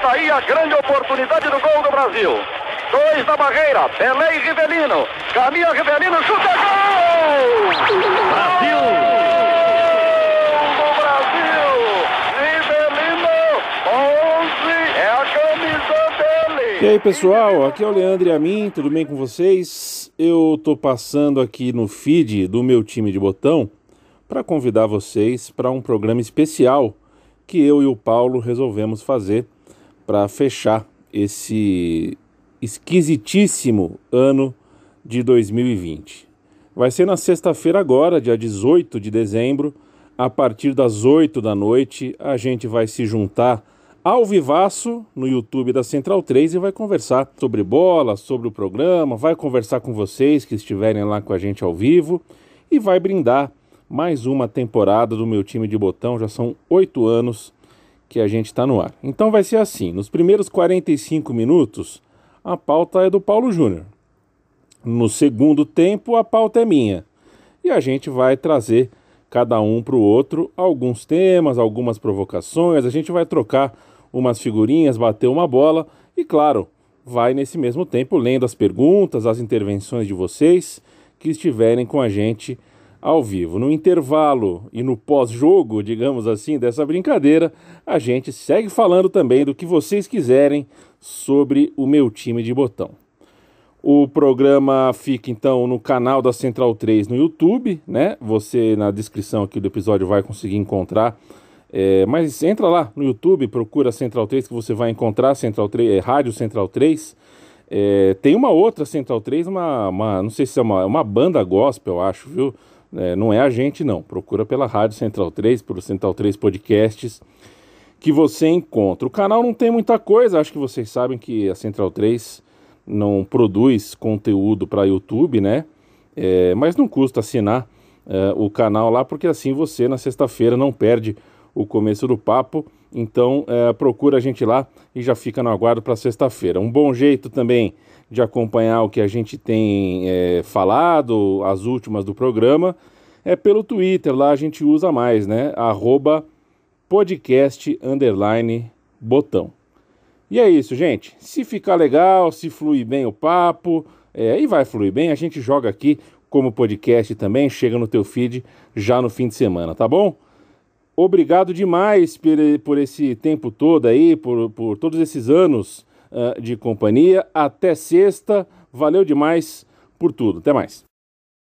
Está aí a grande oportunidade do gol do Brasil. Dois na barreira, Pelé e Rivelino. Caminha Rivelino, chuta gol! Brasil! Gol do Brasil! Rivelino, 11, é a camisa dele. E aí pessoal, aqui é o Leandro e a mim, tudo bem com vocês? Eu tô passando aqui no feed do meu time de botão para convidar vocês para um programa especial que eu e o Paulo resolvemos fazer para fechar esse esquisitíssimo ano de 2020. Vai ser na sexta-feira agora, dia 18 de dezembro, a partir das 8 da noite, a gente vai se juntar ao vivaço no YouTube da Central 3 e vai conversar sobre bola, sobre o programa, vai conversar com vocês que estiverem lá com a gente ao vivo e vai brindar mais uma temporada do meu time de botão. Já são oito anos que a gente está no ar. Então vai ser assim: nos primeiros 45 minutos, a pauta é do Paulo Júnior. No segundo tempo, a pauta é minha. E a gente vai trazer cada um para o outro alguns temas, algumas provocações, a gente vai trocar umas figurinhas, bater uma bola e, claro, vai nesse mesmo tempo lendo as perguntas, as intervenções de vocês que estiverem com a gente ao vivo. No intervalo e no pós-jogo, digamos assim, dessa brincadeira, a gente segue falando também do que vocês quiserem sobre o meu time de botão. O programa fica então no canal da Central 3 no YouTube, né? Você na descrição aqui do episódio vai conseguir encontrar. É, mas entra lá no YouTube, procura Central 3 que você vai encontrar Central 3, é, Rádio Central 3. É, tem uma outra Central 3, uma, uma, não sei se é uma, uma banda gospel, eu acho, viu? É, não é a gente, não. Procura pela Rádio Central 3, pelo Central 3 Podcasts, que você encontra. O canal não tem muita coisa, acho que vocês sabem que a Central 3 não produz conteúdo para YouTube, né? É, mas não custa assinar é, o canal lá, porque assim você na sexta-feira não perde o começo do papo. Então é, procura a gente lá e já fica no aguardo para sexta-feira. Um bom jeito também de acompanhar o que a gente tem é, falado, as últimas do programa, é pelo Twitter. Lá a gente usa mais, né? Arroba podcast underline botão. E é isso, gente. Se ficar legal, se fluir bem o papo, é, e vai fluir bem, a gente joga aqui como podcast também, chega no teu feed já no fim de semana, tá bom? Obrigado demais por, esse tempo todo aí, por, por todos esses anos uh, de companhia. Até sexta. Valeu demais por tudo. Até mais.